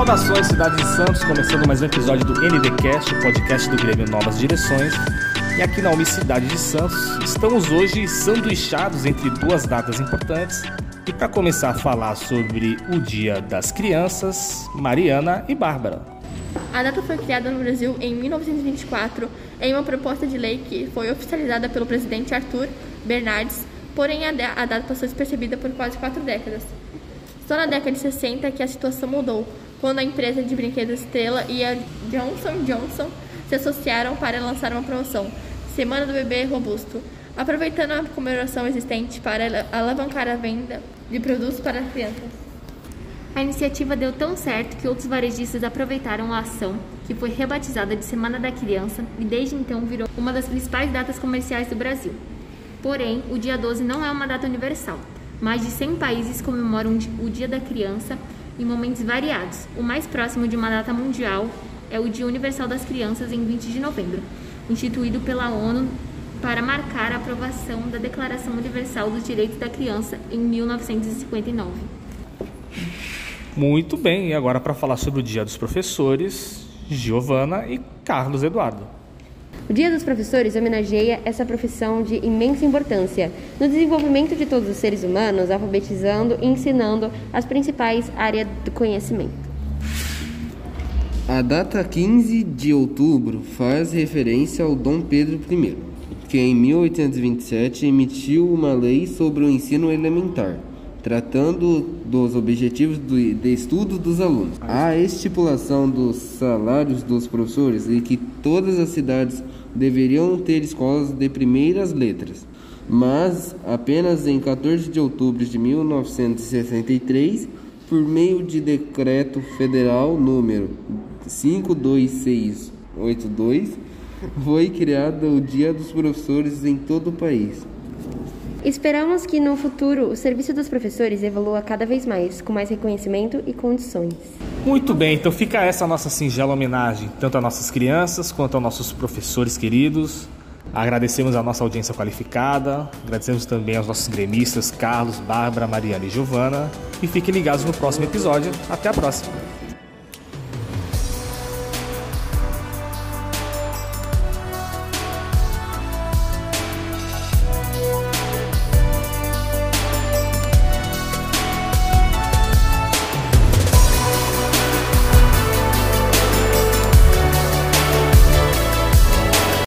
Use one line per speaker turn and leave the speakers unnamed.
Saudações, cidade de Santos, começando mais um episódio do NDcast, o podcast do Grêmio Novas Direções. E aqui na Unicidade de Santos, estamos hoje sanduichados entre duas datas importantes. E para começar a falar sobre o Dia das Crianças, Mariana e Bárbara.
A data foi criada no Brasil em 1924 em uma proposta de lei que foi oficializada pelo presidente Arthur Bernardes, porém a, data passou despercebida por quase quatro décadas. Só na década de 60 que a situação mudou, quando a empresa de brinquedos Estrela e a Johnson Johnson se associaram para lançar uma promoção, Semana do Bebê Robusto, aproveitando a comemoração existente para alavancar a venda de produtos para crianças. A iniciativa deu tão certo que outros varejistas aproveitaram a ação, que foi rebatizada de Semana da Criança e desde então virou uma das principais datas comerciais do Brasil. Porém, o dia 12 não é uma data universal. Mais de 100 países comemoram o Dia da Criança em momentos variados. O mais próximo de uma data mundial é o Dia Universal das Crianças em 20 de novembro, instituído pela ONU para marcar a aprovação da Declaração Universal dos Direitos da Criança em 1959.
Muito bem, e agora para falar sobre o Dia dos Professores, Giovana e Carlos Eduardo.
O Dia dos Professores homenageia essa profissão de imensa importância no desenvolvimento de todos os seres humanos, alfabetizando e ensinando as principais áreas do conhecimento.
A data 15 de outubro faz referência ao Dom Pedro I, que em 1827 emitiu uma lei sobre o ensino elementar, tratando dos objetivos de estudo dos alunos. A estipulação dos salários dos professores e que todas as cidades deveriam ter escolas de primeiras letras, mas apenas em 14 de outubro de 1963, por meio de decreto federal número 52682, foi criado o Dia dos Professores em todo o país.
Esperamos que no futuro o serviço dos professores evolua cada vez mais, com mais reconhecimento e condições.
Muito bem, então fica essa nossa singela homenagem, tanto às nossas crianças quanto aos nossos professores queridos. Agradecemos a nossa audiência qualificada, agradecemos também aos nossos gremistas Carlos, Bárbara, Mariana e Giovana. E fiquem ligados no próximo episódio. Até a próxima!